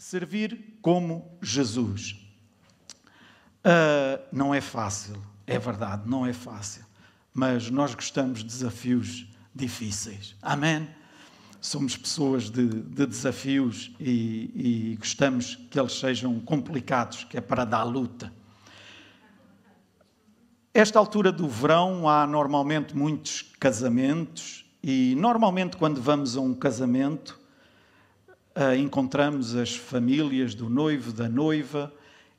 Servir como Jesus. Uh, não é fácil, é verdade, não é fácil. Mas nós gostamos de desafios difíceis. Amém? Somos pessoas de, de desafios e, e gostamos que eles sejam complicados, que é para dar luta. Esta altura do verão há normalmente muitos casamentos e normalmente quando vamos a um casamento uh, encontramos as famílias do noivo, da noiva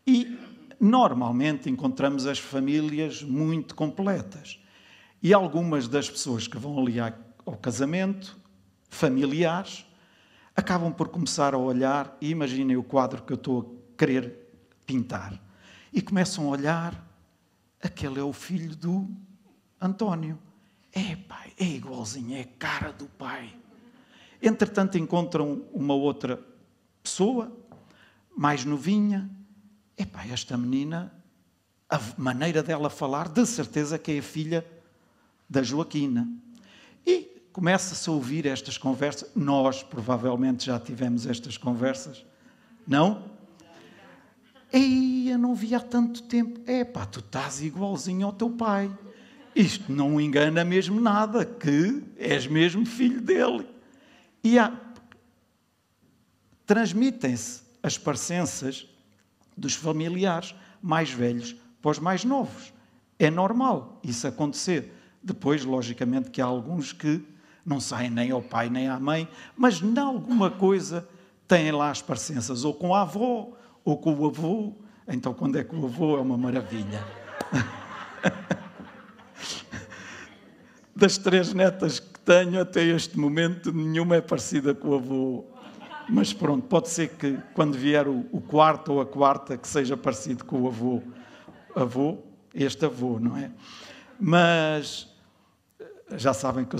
e normalmente encontramos as famílias muito completas. E algumas das pessoas que vão ali ao casamento, familiares, acabam por começar a olhar e imaginem o quadro que eu estou a querer pintar. E começam a olhar, aquele é o filho do António. É, pai, é igualzinho, é cara do pai. Entretanto, encontram uma outra pessoa, mais novinha. Epá, esta menina, a maneira dela falar, de certeza que é a filha da Joaquina. E começa-se a ouvir estas conversas. Nós, provavelmente, já tivemos estas conversas. Não? Ei, eu não vi há tanto tempo. Epá, tu estás igualzinho ao teu pai. Isto não engana mesmo nada, que és mesmo filho dele. E transmitem-se as parecenças dos familiares mais velhos para os mais novos. É normal isso acontecer. Depois, logicamente, que há alguns que não saem nem ao pai nem à mãe, mas em alguma coisa têm lá as parecenças, ou com a avó, ou com o avô. Então, quando é com o avô, é uma maravilha. Das três netas que tenho até este momento, nenhuma é parecida com o avô. Mas pronto, pode ser que quando vier o, o quarto ou a quarta, que seja parecido com o avô. Avô, este avô, não é? Mas já sabem que eu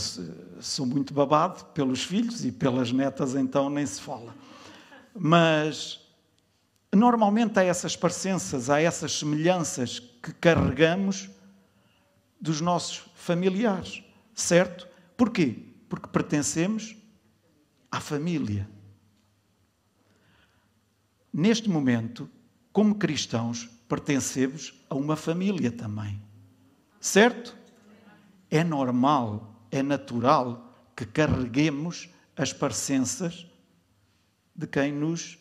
sou muito babado pelos filhos e pelas netas, então nem se fala. Mas normalmente há essas parecenças, há essas semelhanças que carregamos dos nossos familiares, certo? Porquê? Porque pertencemos à família. Neste momento, como cristãos, pertencemos a uma família também. Certo? É normal, é natural que carreguemos as parecenças de quem nos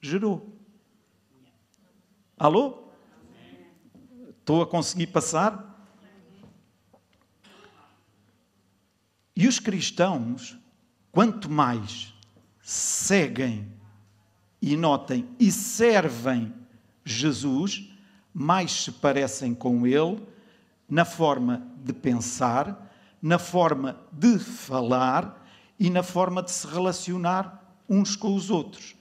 gerou. Alô? Estou a conseguir passar? E os cristãos, quanto mais seguem e notem e servem Jesus, mais se parecem com Ele na forma de pensar, na forma de falar e na forma de se relacionar uns com os outros.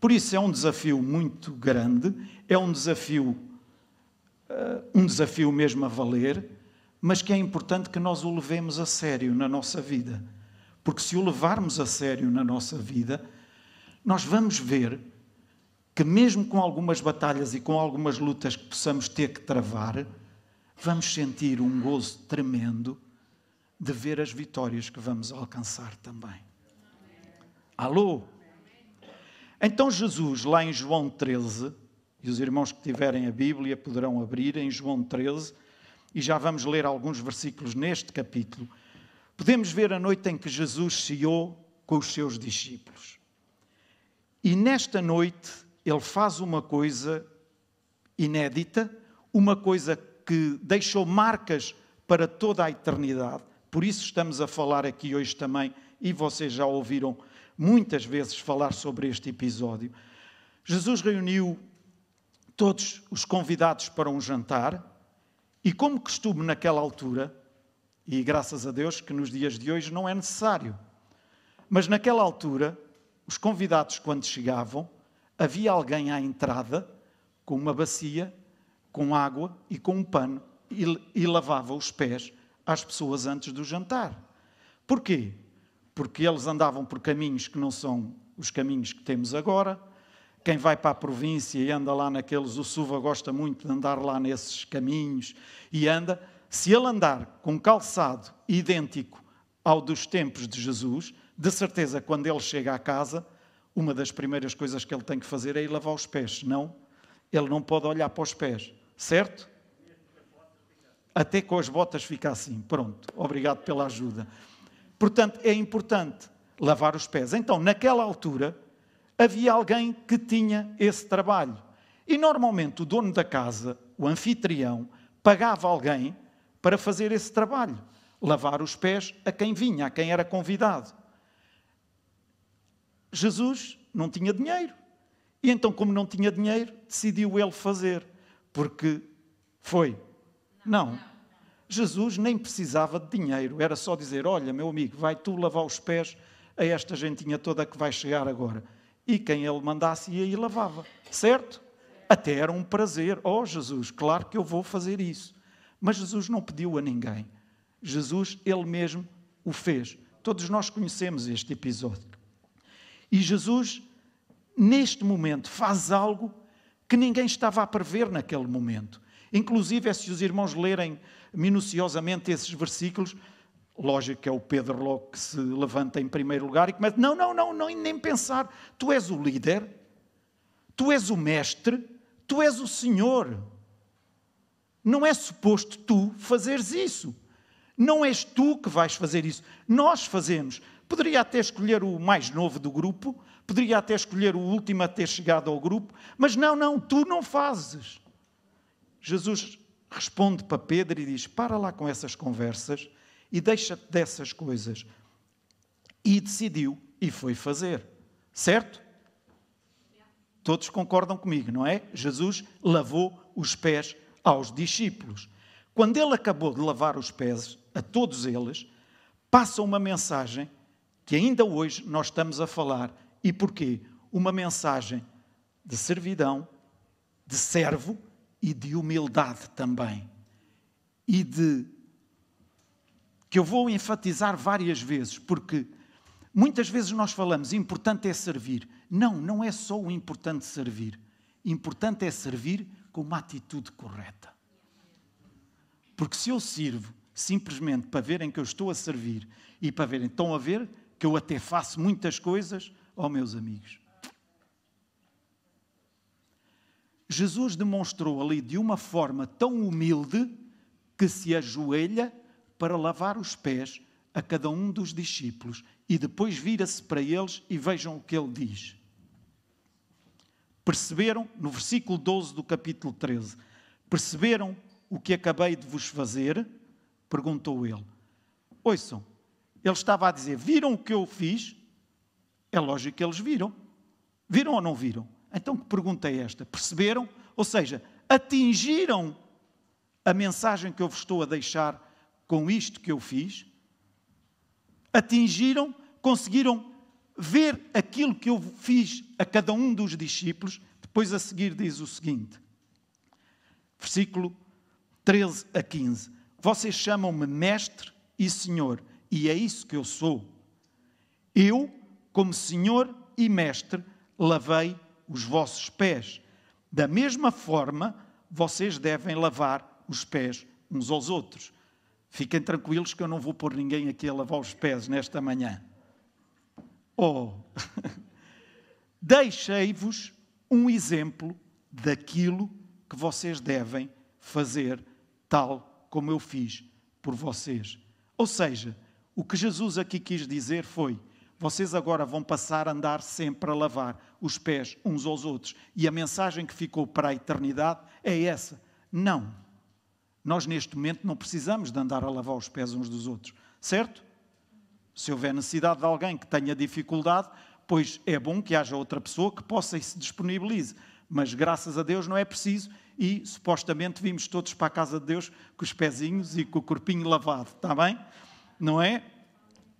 Por isso é um desafio muito grande, é um desafio, uh, um desafio mesmo a valer, mas que é importante que nós o levemos a sério na nossa vida. Porque se o levarmos a sério na nossa vida, nós vamos ver que, mesmo com algumas batalhas e com algumas lutas que possamos ter que travar, vamos sentir um gozo tremendo de ver as vitórias que vamos alcançar também. Alô? Então, Jesus, lá em João 13, e os irmãos que tiverem a Bíblia poderão abrir em João 13, e já vamos ler alguns versículos neste capítulo, podemos ver a noite em que Jesus ceou com os seus discípulos. E nesta noite ele faz uma coisa inédita, uma coisa que deixou marcas para toda a eternidade. Por isso estamos a falar aqui hoje também, e vocês já ouviram muitas vezes falar sobre este episódio. Jesus reuniu todos os convidados para um jantar e como costume naquela altura, e graças a Deus que nos dias de hoje não é necessário, mas naquela altura, os convidados, quando chegavam, havia alguém à entrada com uma bacia, com água e com um pano e, e lavava os pés às pessoas antes do jantar. Porquê? Porque eles andavam por caminhos que não são os caminhos que temos agora, quem vai para a província e anda lá naqueles, o Suva gosta muito de andar lá nesses caminhos e anda. Se ele andar com calçado idêntico ao dos tempos de Jesus, de certeza, quando ele chega à casa, uma das primeiras coisas que ele tem que fazer é ir lavar os pés, senão ele não pode olhar para os pés, certo? Até com as botas fica assim. Pronto, obrigado pela ajuda. Portanto, é importante lavar os pés. Então, naquela altura, havia alguém que tinha esse trabalho. E normalmente o dono da casa, o anfitrião, pagava alguém para fazer esse trabalho, lavar os pés a quem vinha, a quem era convidado. Jesus não tinha dinheiro. E então, como não tinha dinheiro, decidiu ele fazer, porque foi. Não. Jesus nem precisava de dinheiro, era só dizer: Olha, meu amigo, vai tu lavar os pés a esta gentinha toda que vai chegar agora. E quem ele mandasse ia e lavava, certo? Até era um prazer. Oh, Jesus, claro que eu vou fazer isso. Mas Jesus não pediu a ninguém. Jesus, ele mesmo, o fez. Todos nós conhecemos este episódio. E Jesus, neste momento, faz algo que ninguém estava a prever naquele momento. Inclusive, se os irmãos lerem minuciosamente esses versículos, lógico que é o Pedro logo que se levanta em primeiro lugar e começa: não, não, não, não, nem pensar. Tu és o líder, tu és o mestre, tu és o Senhor. Não é suposto tu fazeres isso. Não és tu que vais fazer isso. Nós fazemos. Poderia até escolher o mais novo do grupo, poderia até escolher o último a ter chegado ao grupo, mas não, não, tu não fazes. Jesus responde para Pedro e diz: Para lá com essas conversas e deixa-te dessas coisas. E decidiu e foi fazer. Certo? Todos concordam comigo, não é? Jesus lavou os pés aos discípulos. Quando ele acabou de lavar os pés a todos eles, passa uma mensagem que ainda hoje nós estamos a falar. E porquê? Uma mensagem de servidão, de servo e de humildade também. E de. Que eu vou enfatizar várias vezes, porque muitas vezes nós falamos, importante é servir. Não, não é só o importante servir. Importante é servir com uma atitude correta. Porque se eu sirvo simplesmente para verem que eu estou a servir e para verem, estão a ver que eu até faço muitas coisas, ó oh, meus amigos, Jesus demonstrou ali de uma forma tão humilde que se ajoelha para lavar os pés a cada um dos discípulos e depois vira-se para eles e vejam o que ele diz. Perceberam, no versículo 12 do capítulo 13, perceberam o que acabei de vos fazer? Perguntou ele. Ouçam, ele estava a dizer: Viram o que eu fiz? É lógico que eles viram. Viram ou não viram? Então, que pergunta é esta? Perceberam? Ou seja, atingiram a mensagem que eu vos estou a deixar com isto que eu fiz? Atingiram? Conseguiram ver aquilo que eu fiz a cada um dos discípulos? Depois a seguir diz o seguinte, versículo 13 a 15: Vocês chamam-me Mestre e Senhor, e é isso que eu sou. Eu, como Senhor e Mestre, lavei os vossos pés. Da mesma forma, vocês devem lavar os pés uns aos outros. Fiquem tranquilos que eu não vou pôr ninguém aqui a lavar os pés nesta manhã. Oh! Deixei-vos um exemplo daquilo que vocês devem fazer, tal como eu fiz por vocês. Ou seja, o que Jesus aqui quis dizer foi: vocês agora vão passar a andar sempre a lavar os pés uns aos outros. E a mensagem que ficou para a eternidade é essa: não. Nós neste momento não precisamos de andar a lavar os pés uns dos outros, certo? Se houver necessidade de alguém que tenha dificuldade, pois é bom que haja outra pessoa que possa e se disponibilize. Mas graças a Deus não é preciso e supostamente vimos todos para a casa de Deus com os pezinhos e com o corpinho lavado, está bem? Não é?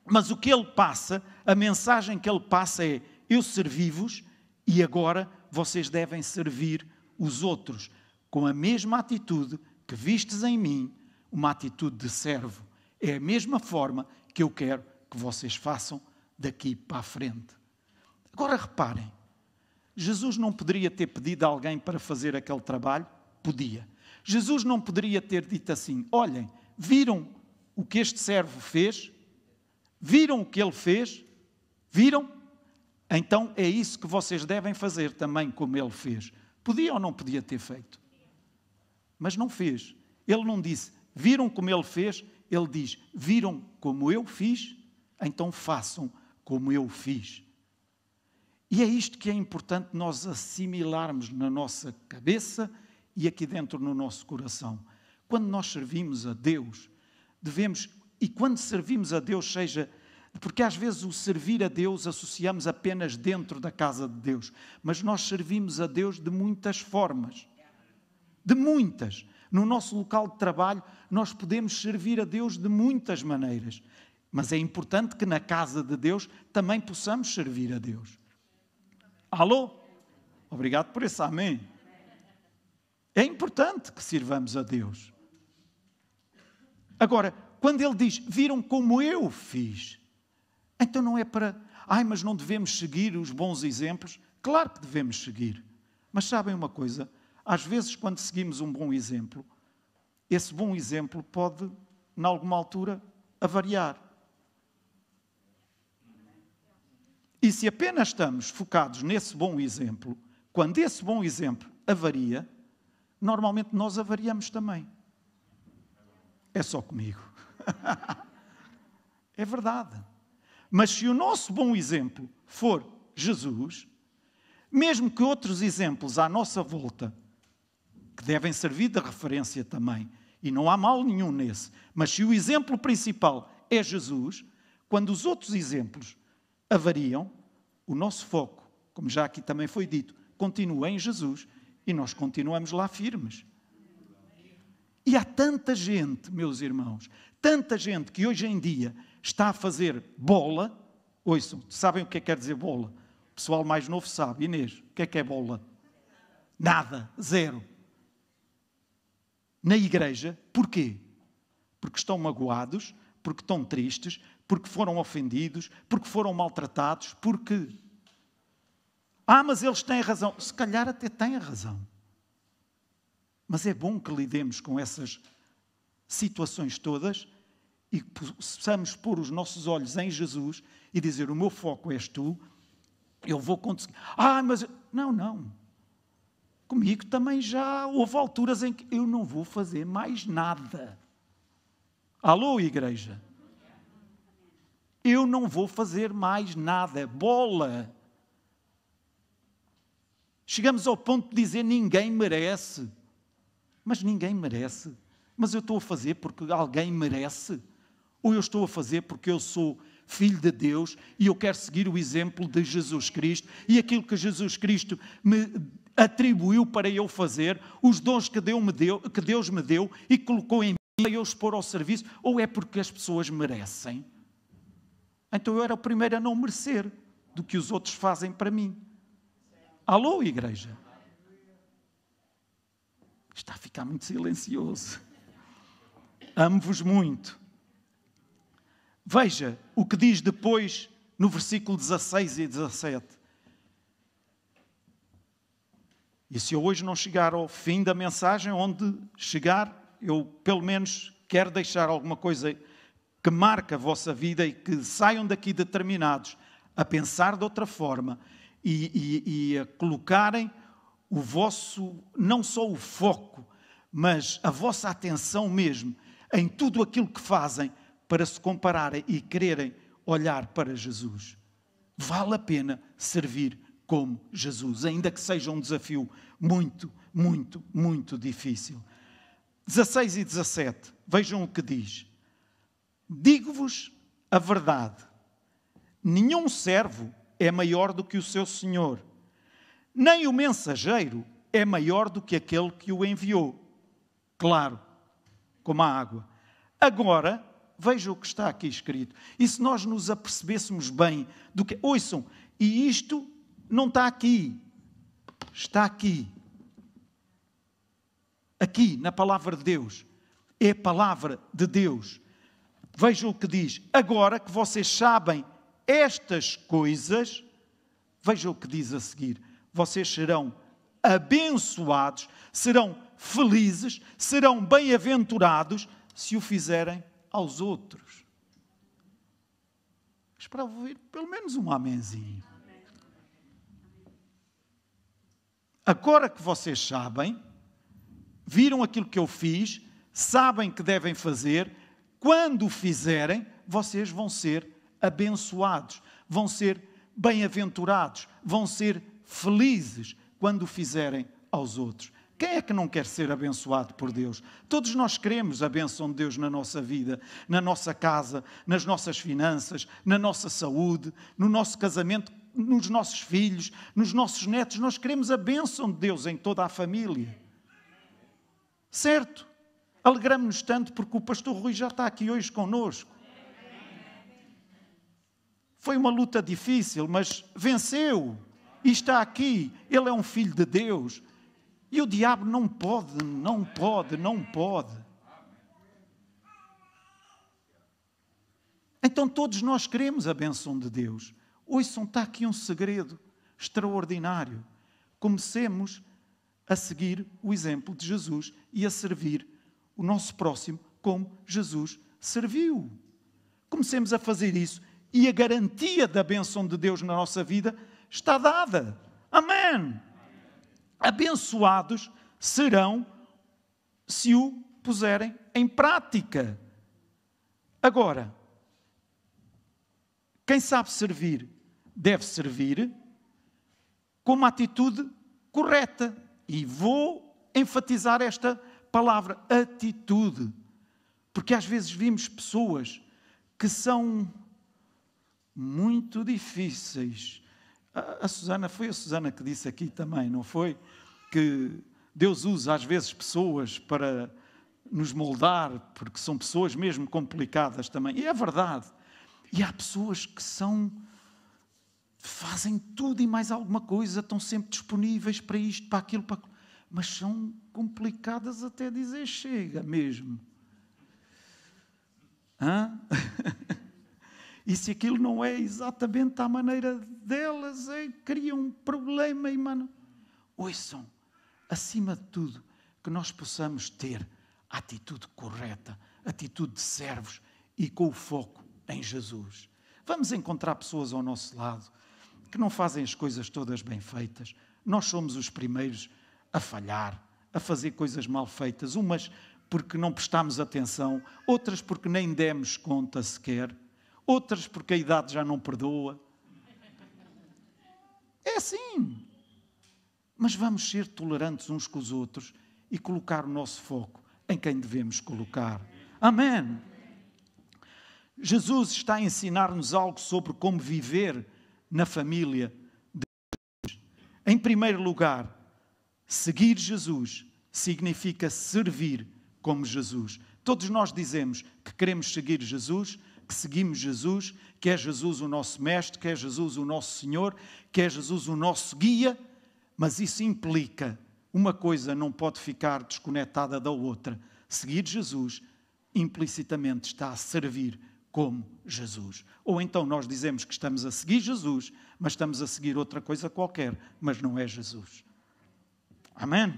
Mas o que ele passa, a mensagem que ele passa é: eu servi-vos e agora vocês devem servir os outros com a mesma atitude que vistes em mim, uma atitude de servo. É a mesma forma que eu quero que vocês façam daqui para a frente. Agora reparem, Jesus não poderia ter pedido a alguém para fazer aquele trabalho? Podia. Jesus não poderia ter dito assim: olhem, viram o que este servo fez? Viram o que ele fez? Viram? Então é isso que vocês devem fazer também, como ele fez. Podia ou não podia ter feito? Mas não fez. Ele não disse, viram como ele fez? Ele diz, viram como eu fiz? Então façam como eu fiz. E é isto que é importante nós assimilarmos na nossa cabeça e aqui dentro no nosso coração. Quando nós servimos a Deus, devemos, e quando servimos a Deus, seja porque às vezes o servir a Deus associamos apenas dentro da casa de Deus, mas nós servimos a Deus de muitas formas. De muitas. No nosso local de trabalho, nós podemos servir a Deus de muitas maneiras. Mas é importante que na casa de Deus também possamos servir a Deus. Alô? Obrigado por esse amém. É importante que sirvamos a Deus. Agora, quando ele diz, viram como eu fiz, então não é para, ai, mas não devemos seguir os bons exemplos? Claro que devemos seguir. Mas sabem uma coisa? Às vezes, quando seguimos um bom exemplo, esse bom exemplo pode, em alguma altura, avariar. E se apenas estamos focados nesse bom exemplo, quando esse bom exemplo avaria, normalmente nós avariamos também. É só comigo. é verdade. Mas se o nosso bom exemplo for Jesus, mesmo que outros exemplos à nossa volta, que devem servir de referência também, e não há mal nenhum nesse, mas se o exemplo principal é Jesus, quando os outros exemplos avariam, o nosso foco, como já aqui também foi dito, continua em Jesus e nós continuamos lá firmes. E há tanta gente, meus irmãos, tanta gente que hoje em dia está a fazer bola. Ouçam, sabem o que é que quer dizer bola? O pessoal mais novo sabe. Inês, o que é que é bola? Nada, zero. Na igreja, porquê? Porque estão magoados, porque estão tristes, porque foram ofendidos, porque foram maltratados, porque. Ah, mas eles têm razão. Se calhar até têm razão. Mas é bom que lidemos com essas situações todas e possamos pôr os nossos olhos em Jesus e dizer: O meu foco és tu, eu vou conseguir. Ah, mas. Não, não. Comigo também já houve alturas em que eu não vou fazer mais nada. Alô, igreja? Eu não vou fazer mais nada. Bola. Chegamos ao ponto de dizer: ninguém merece. Mas ninguém merece. Mas eu estou a fazer porque alguém merece ou eu estou a fazer porque eu sou filho de Deus e eu quero seguir o exemplo de Jesus Cristo e aquilo que Jesus Cristo me atribuiu para eu fazer, os dons que Deus me deu, que Deus me deu e colocou em mim para eu expor ao serviço, ou é porque as pessoas merecem? Então eu era o primeiro a não merecer do que os outros fazem para mim. Alô, igreja? Está a ficar muito silencioso. Amo-vos muito. Veja o que diz depois no versículo 16 e 17. E se eu hoje não chegar ao fim da mensagem, onde chegar, eu pelo menos quero deixar alguma coisa que marque a vossa vida e que saiam daqui determinados a pensar de outra forma e, e, e a colocarem o vosso, não só o foco, mas a vossa atenção mesmo em tudo aquilo que fazem para se compararem e quererem olhar para Jesus. Vale a pena servir como Jesus, ainda que seja um desafio muito, muito, muito difícil. 16 e 17, vejam o que diz. Digo-vos a verdade: nenhum servo é maior do que o seu senhor, nem o mensageiro é maior do que aquele que o enviou. Claro, como a água. Agora, Veja o que está aqui escrito. E se nós nos apercebêssemos bem do que. Ouçam, e isto não está aqui. Está aqui. Aqui, na palavra de Deus. É a palavra de Deus. Vejam o que diz. Agora que vocês sabem estas coisas, vejam o que diz a seguir. Vocês serão abençoados, serão felizes, serão bem-aventurados se o fizerem aos outros. Esperava ouvir pelo menos um amenzinho. Agora que vocês sabem, viram aquilo que eu fiz, sabem que devem fazer, quando o fizerem, vocês vão ser abençoados, vão ser bem-aventurados, vão ser felizes quando o fizerem aos outros. Quem é que não quer ser abençoado por Deus? Todos nós queremos a bênção de Deus na nossa vida, na nossa casa, nas nossas finanças, na nossa saúde, no nosso casamento, nos nossos filhos, nos nossos netos. Nós queremos a bênção de Deus em toda a família. Certo? Alegramos-nos tanto porque o pastor Rui já está aqui hoje conosco. Foi uma luta difícil, mas venceu. E está aqui. Ele é um filho de Deus. E o diabo não pode, não pode, não pode. Então todos nós queremos a benção de Deus. Ouçam, está aqui um segredo extraordinário. Comecemos a seguir o exemplo de Jesus e a servir o nosso próximo como Jesus serviu. Comecemos a fazer isso e a garantia da bênção de Deus na nossa vida está dada. Amém. Abençoados serão se o puserem em prática. Agora, quem sabe servir deve servir com uma atitude correta. E vou enfatizar esta palavra, atitude. Porque às vezes vimos pessoas que são muito difíceis. A, Susana, foi a Susana que disse aqui também, não foi? Que Deus usa às vezes pessoas para nos moldar, porque são pessoas mesmo complicadas também. E é verdade. E há pessoas que são fazem tudo e mais alguma coisa, estão sempre disponíveis para isto, para aquilo, para. Mas são complicadas até dizer chega mesmo. Hã? E se aquilo não é exatamente à maneira delas, é, cria um problema, mano. Ouçam, acima de tudo, que nós possamos ter a atitude correta, atitude de servos e com o foco em Jesus. Vamos encontrar pessoas ao nosso lado que não fazem as coisas todas bem feitas. Nós somos os primeiros a falhar, a fazer coisas mal feitas, umas porque não prestamos atenção, outras porque nem demos conta sequer outras porque a idade já não perdoa. É assim. Mas vamos ser tolerantes uns com os outros e colocar o nosso foco em quem devemos colocar. Amém. Jesus está a ensinar-nos algo sobre como viver na família de Jesus. Em primeiro lugar, seguir Jesus significa servir como Jesus. Todos nós dizemos que queremos seguir Jesus, que seguimos Jesus, que é Jesus o nosso Mestre, que é Jesus o nosso Senhor, que é Jesus o nosso guia, mas isso implica uma coisa não pode ficar desconectada da outra. Seguir Jesus implicitamente está a servir como Jesus. Ou então nós dizemos que estamos a seguir Jesus, mas estamos a seguir outra coisa qualquer, mas não é Jesus. Amém?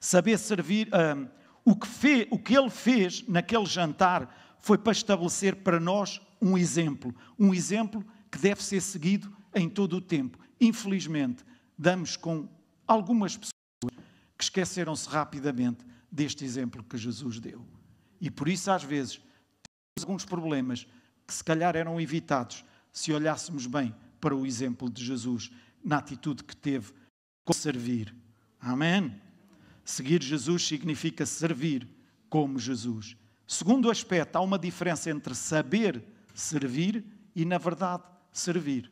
Saber servir, um, o, que fez, o que ele fez naquele jantar foi para estabelecer para nós um exemplo, um exemplo que deve ser seguido em todo o tempo. Infelizmente, damos com algumas pessoas que esqueceram-se rapidamente deste exemplo que Jesus deu. E por isso, às vezes, temos alguns problemas que se calhar eram evitados se olhássemos bem para o exemplo de Jesus na atitude que teve com servir. Amém? Seguir Jesus significa servir como Jesus. Segundo aspecto, há uma diferença entre saber servir e, na verdade, servir.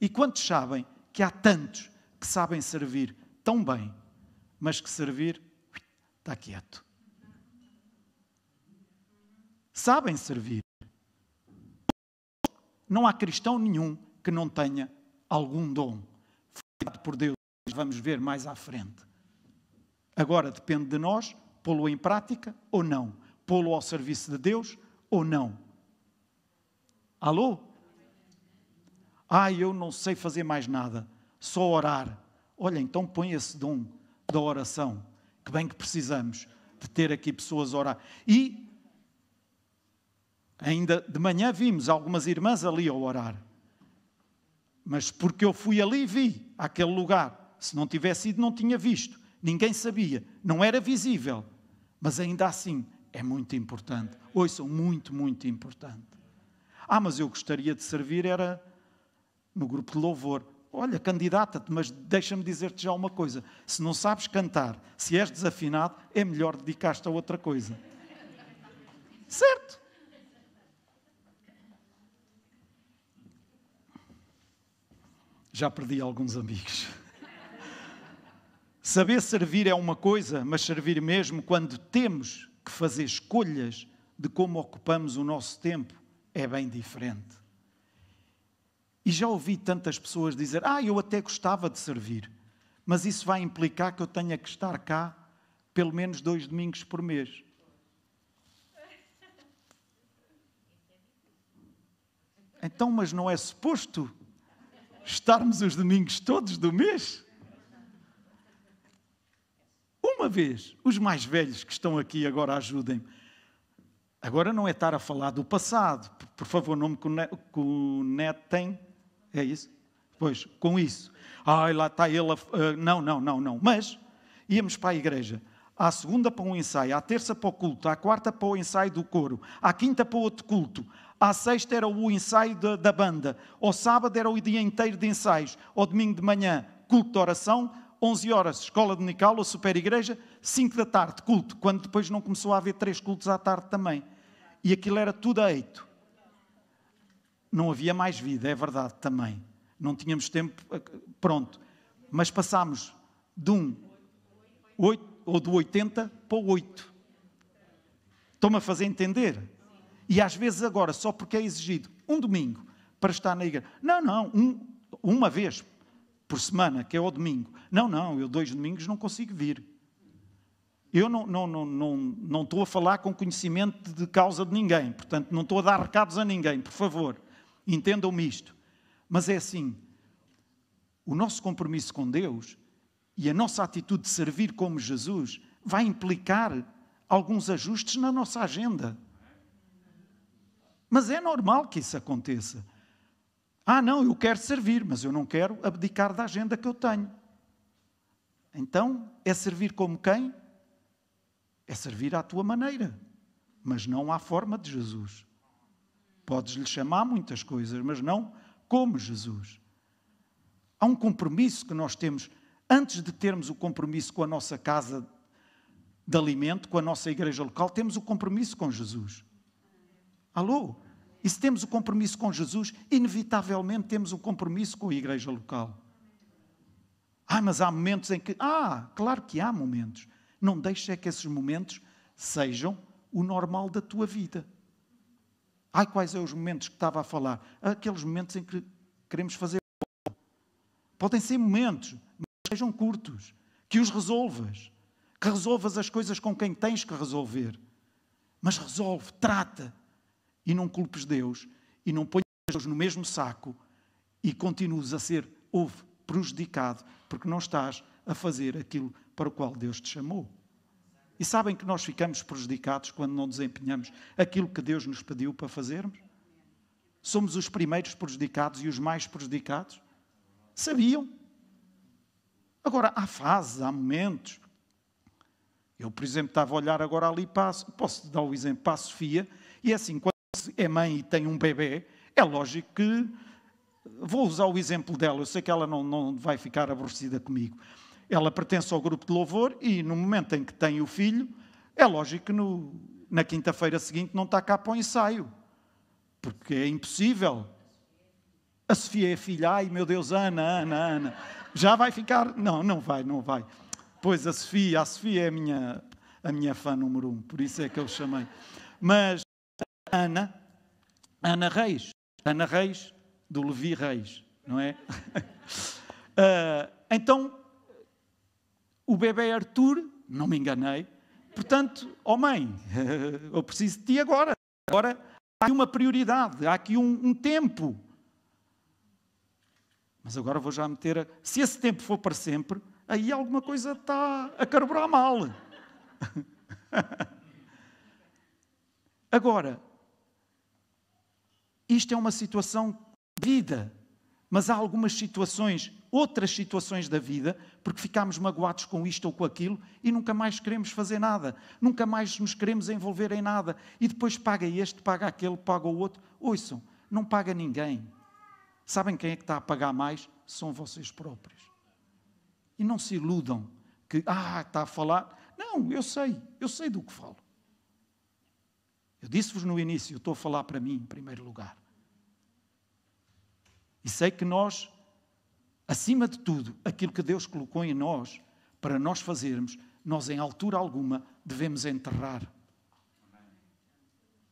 E quantos sabem que há tantos que sabem servir tão bem, mas que servir está quieto? Sabem servir. Não há cristão nenhum que não tenha algum dom. Feito por Deus, vamos ver mais à frente. Agora depende de nós pô-lo em prática ou não pô-lo ao serviço de Deus ou não? Alô? Ah, eu não sei fazer mais nada, só orar. Olha, então põe esse dom da oração, que bem que precisamos de ter aqui pessoas a orar. E ainda de manhã vimos algumas irmãs ali a orar. Mas porque eu fui ali e vi aquele lugar Se não tivesse ido, não tinha visto. Ninguém sabia. Não era visível. Mas ainda assim, é muito importante. Ouçam, muito, muito importante. Ah, mas eu gostaria de servir, era no grupo de louvor. Olha, candidata-te, mas deixa-me dizer-te já uma coisa: se não sabes cantar, se és desafinado, é melhor dedicar-te a outra coisa. Certo? Já perdi alguns amigos. Saber servir é uma coisa, mas servir mesmo quando temos que fazer escolhas de como ocupamos o nosso tempo é bem diferente. E já ouvi tantas pessoas dizer: Ah, eu até gostava de servir, mas isso vai implicar que eu tenha que estar cá pelo menos dois domingos por mês. Então, mas não é suposto estarmos os domingos todos do mês? Uma vez, os mais velhos que estão aqui agora ajudem-me. Agora não é estar a falar do passado. Por favor, não me conectem é isso? Pois, com isso. Ai, lá está ele. A... Uh, não, não, não, não. Mas íamos para a igreja. À segunda para um ensaio, à terça para o culto, à quarta para o ensaio do coro, à quinta para outro culto, à sexta era o ensaio da, da banda, ao sábado era o dia inteiro de ensaios, ao domingo de manhã, culto de oração, 11 horas, escola dominical ou super igreja, 5 da tarde, culto, quando depois não começou a haver três cultos à tarde também. E aquilo era tudo a eito não havia mais vida, é verdade também. Não tínhamos tempo, eh, pronto. Mas passámos de um 8, ou do 80 para o 8. Estão-me a fazer entender? E às vezes agora, só porque é exigido um domingo para estar na igreja. Não, não, um, uma vez por semana, que é o domingo. Não, não, eu dois domingos não consigo vir. Eu não, não, não, não, não estou a falar com conhecimento de causa de ninguém, portanto, não estou a dar recados a ninguém, por favor. Entendam-me isto. Mas é assim: o nosso compromisso com Deus e a nossa atitude de servir como Jesus vai implicar alguns ajustes na nossa agenda. Mas é normal que isso aconteça. Ah, não, eu quero servir, mas eu não quero abdicar da agenda que eu tenho. Então, é servir como quem? É servir à tua maneira, mas não à forma de Jesus. Podes-lhe chamar muitas coisas, mas não como Jesus. Há um compromisso que nós temos, antes de termos o compromisso com a nossa casa de alimento, com a nossa igreja local, temos o compromisso com Jesus. Alô? E se temos o compromisso com Jesus, inevitavelmente temos o compromisso com a igreja local. Ah, mas há momentos em que. Ah, claro que há momentos. Não deixe é que esses momentos sejam o normal da tua vida. Ai, quais são os momentos que estava a falar? Aqueles momentos em que queremos fazer. Podem ser momentos, mas sejam curtos. Que os resolvas. Que resolvas as coisas com quem tens que resolver. Mas resolve, trata. E não culpes Deus. E não ponhas Deus no mesmo saco. E continues a ser, ouve, prejudicado. Porque não estás a fazer aquilo para o qual Deus te chamou. E sabem que nós ficamos prejudicados quando não desempenhamos aquilo que Deus nos pediu para fazermos? Somos os primeiros prejudicados e os mais prejudicados? Sabiam? Agora, há fases, há momentos. Eu, por exemplo, estava a olhar agora ali para, posso dar o exemplo para a Sofia, e é assim, quando é mãe e tem um bebê, é lógico que vou usar o exemplo dela, eu sei que ela não, não vai ficar aborrecida comigo. Ela pertence ao grupo de louvor e no momento em que tem o filho, é lógico que no, na quinta-feira seguinte não está cá para o ensaio, porque é impossível. A Sofia é filha, ai meu Deus, Ana, Ana, Ana, já vai ficar. Não, não vai, não vai. Pois a Sofia, a Sofia é a minha, a minha fã número um, por isso é que eu chamei. Mas Ana, Ana Reis, Ana Reis, do Levi Reis, não é? uh, então, o bebê Arthur, não me enganei, portanto, oh mãe, eu preciso de ti agora. Agora há aqui uma prioridade, há aqui um, um tempo. Mas agora vou já meter. A... Se esse tempo for para sempre, aí alguma coisa está a carburar mal. agora, isto é uma situação de vida. Mas há algumas situações, outras situações da vida, porque ficamos magoados com isto ou com aquilo e nunca mais queremos fazer nada, nunca mais nos queremos envolver em nada. E depois paga este, paga aquele, paga o outro. Ouçam, não paga ninguém. Sabem quem é que está a pagar mais? São vocês próprios. E não se iludam que, ah, está a falar. Não, eu sei, eu sei do que falo. Eu disse-vos no início, eu estou a falar para mim em primeiro lugar. E sei que nós, acima de tudo, aquilo que Deus colocou em nós, para nós fazermos, nós em altura alguma devemos enterrar.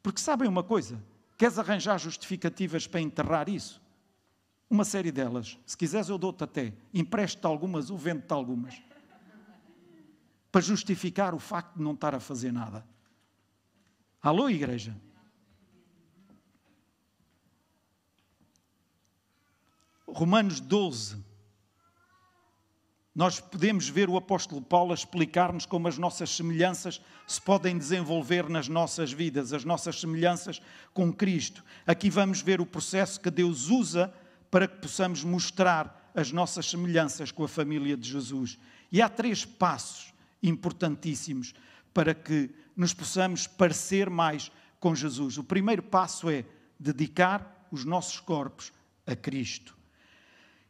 Porque sabem uma coisa? Queres arranjar justificativas para enterrar isso? Uma série delas. Se quiseres, eu dou-te até. Empresto-te algumas ou vendo-te algumas. Para justificar o facto de não estar a fazer nada. Alô, igreja? Romanos 12. Nós podemos ver o apóstolo Paulo a explicar-nos como as nossas semelhanças se podem desenvolver nas nossas vidas, as nossas semelhanças com Cristo. Aqui vamos ver o processo que Deus usa para que possamos mostrar as nossas semelhanças com a família de Jesus. E há três passos importantíssimos para que nos possamos parecer mais com Jesus. O primeiro passo é dedicar os nossos corpos a Cristo.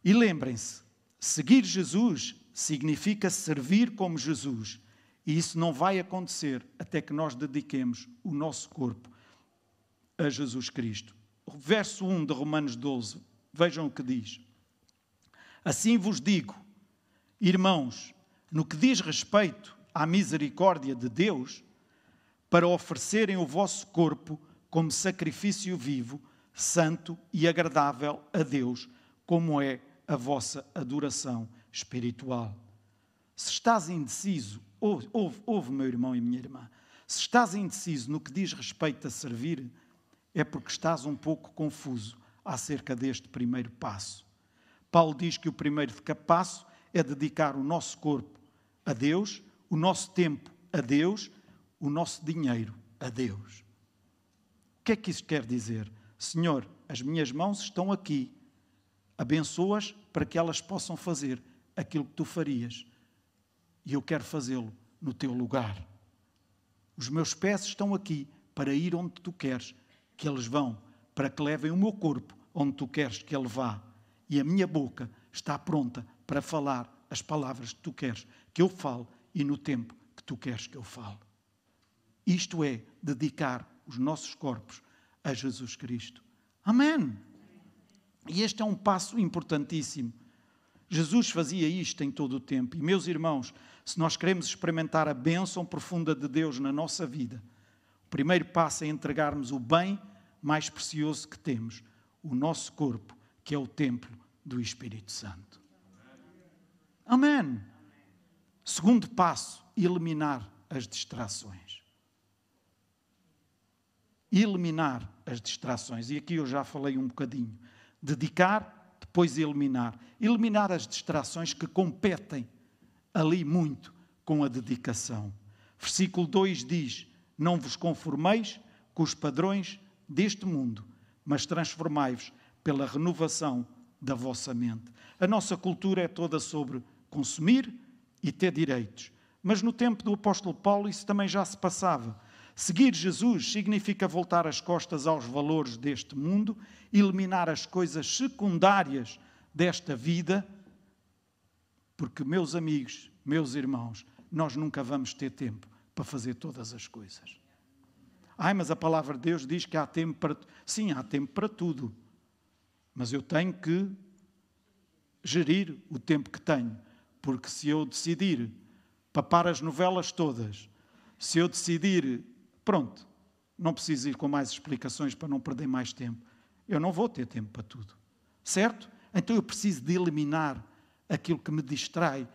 E lembrem-se, seguir Jesus significa servir como Jesus. E isso não vai acontecer até que nós dediquemos o nosso corpo a Jesus Cristo. Verso 1 de Romanos 12, vejam o que diz. Assim vos digo, irmãos, no que diz respeito à misericórdia de Deus, para oferecerem o vosso corpo como sacrifício vivo, santo e agradável a Deus, como é a vossa adoração espiritual. Se estás indeciso, ouve, ouve, ouve, meu irmão e minha irmã, se estás indeciso no que diz respeito a servir, é porque estás um pouco confuso acerca deste primeiro passo. Paulo diz que o primeiro passo é dedicar o nosso corpo a Deus, o nosso tempo a Deus, o nosso dinheiro a Deus. O que é que isso quer dizer? Senhor, as minhas mãos estão aqui abençoas para que elas possam fazer aquilo que tu farias. E eu quero fazê-lo no teu lugar. Os meus pés estão aqui para ir onde tu queres que eles vão, para que levem o meu corpo onde tu queres que ele vá. E a minha boca está pronta para falar as palavras que tu queres que eu fale e no tempo que tu queres que eu fale. Isto é dedicar os nossos corpos a Jesus Cristo. Amém. E este é um passo importantíssimo. Jesus fazia isto em todo o tempo. E, meus irmãos, se nós queremos experimentar a bênção profunda de Deus na nossa vida, o primeiro passo é entregarmos o bem mais precioso que temos, o nosso corpo, que é o templo do Espírito Santo. Amém. Segundo passo, eliminar as distrações. Eliminar as distrações. E aqui eu já falei um bocadinho. Dedicar, depois eliminar. Eliminar as distrações que competem ali muito com a dedicação. Versículo 2 diz: Não vos conformeis com os padrões deste mundo, mas transformai-vos pela renovação da vossa mente. A nossa cultura é toda sobre consumir e ter direitos. Mas no tempo do apóstolo Paulo isso também já se passava. Seguir Jesus significa voltar as costas aos valores deste mundo, eliminar as coisas secundárias desta vida, porque, meus amigos, meus irmãos, nós nunca vamos ter tempo para fazer todas as coisas. Ai, mas a palavra de Deus diz que há tempo para. Sim, há tempo para tudo. Mas eu tenho que gerir o tempo que tenho. Porque se eu decidir papar as novelas todas, se eu decidir Pronto, não preciso ir com mais explicações para não perder mais tempo. Eu não vou ter tempo para tudo. Certo? Então eu preciso de eliminar aquilo que me distrai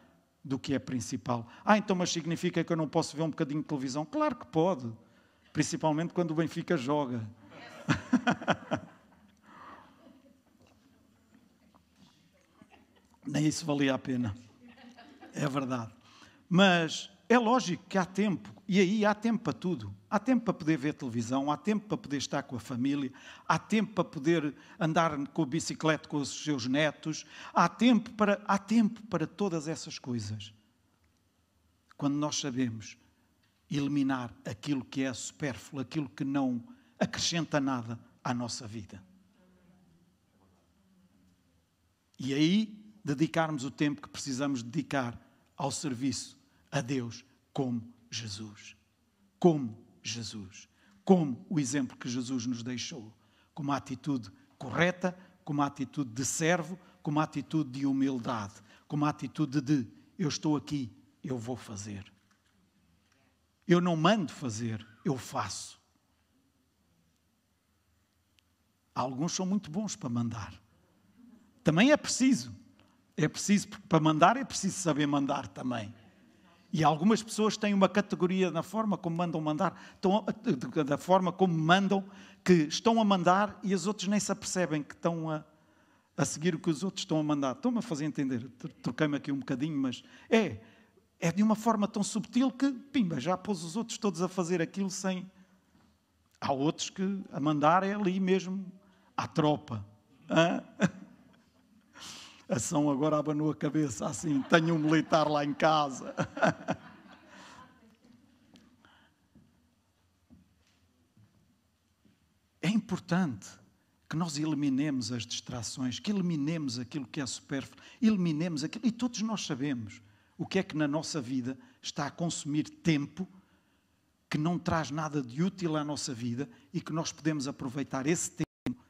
do que é principal. Ah, então, mas significa que eu não posso ver um bocadinho de televisão? Claro que pode. Principalmente quando o Benfica joga. Nem isso valia a pena. É verdade. Mas é lógico que há tempo, e aí há tempo para tudo. Há tempo para poder ver televisão, há tempo para poder estar com a família, há tempo para poder andar com a bicicleta com os seus netos, há tempo para, há tempo para todas essas coisas. Quando nós sabemos eliminar aquilo que é supérfluo, aquilo que não acrescenta nada à nossa vida. E aí dedicarmos o tempo que precisamos dedicar ao serviço a Deus como Jesus. Como Jesus. Como o exemplo que Jesus nos deixou. Com uma atitude correta, com uma atitude de servo, com uma atitude de humildade, com uma atitude de eu estou aqui, eu vou fazer. Eu não mando fazer, eu faço. Alguns são muito bons para mandar. Também é preciso. É preciso, para mandar é preciso saber mandar também. E algumas pessoas têm uma categoria na forma como mandam mandar, da forma como mandam, que estão a mandar e os outros nem se apercebem que estão a, a seguir o que os outros estão a mandar. Estão-me a fazer entender, troquei-me aqui um bocadinho, mas é, é de uma forma tão subtil que, pimba, já pôs os outros todos a fazer aquilo sem. Há outros que a mandar é ali mesmo, à tropa. Hã? A São agora abanou a cabeça assim: tenho um militar lá em casa. É importante que nós eliminemos as distrações, que eliminemos aquilo que é supérfluo, eliminemos aquilo. E todos nós sabemos o que é que na nossa vida está a consumir tempo que não traz nada de útil à nossa vida e que nós podemos aproveitar esse tempo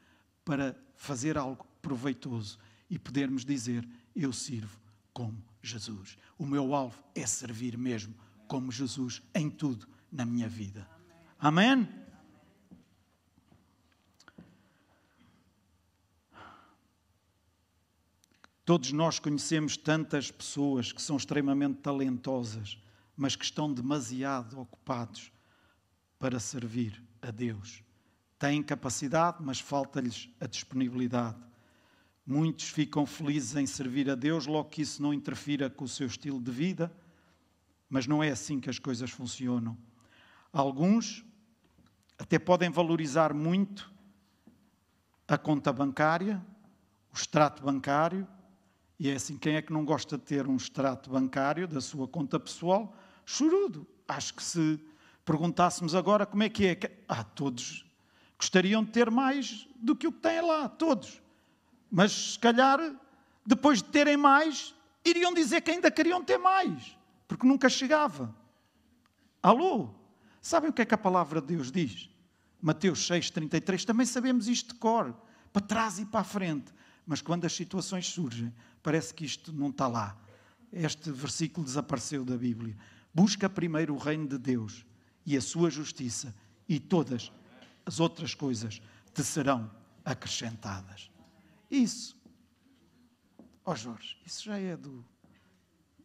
para fazer algo proveitoso e podermos dizer: Eu sirvo como Jesus. O meu alvo é servir mesmo como Jesus em tudo na minha vida. Amém? Todos nós conhecemos tantas pessoas que são extremamente talentosas, mas que estão demasiado ocupados para servir a Deus. Têm capacidade, mas falta-lhes a disponibilidade. Muitos ficam felizes em servir a Deus, logo que isso não interfira com o seu estilo de vida, mas não é assim que as coisas funcionam. Alguns até podem valorizar muito a conta bancária, o extrato bancário, e é assim: quem é que não gosta de ter um extrato bancário da sua conta pessoal? Chorudo. Acho que se perguntássemos agora como é que é, ah, todos gostariam de ter mais do que o que têm lá, todos. Mas se calhar, depois de terem mais, iriam dizer que ainda queriam ter mais, porque nunca chegava. Alô? Sabem o que é que a palavra de Deus diz? Mateus 6,33, também sabemos isto de cor, para trás e para a frente. Mas quando as situações surgem, parece que isto não está lá. Este versículo desapareceu da Bíblia. Busca primeiro o reino de Deus e a sua justiça, e todas as outras coisas te serão acrescentadas. Isso. Ó oh Jorge, isso já é do,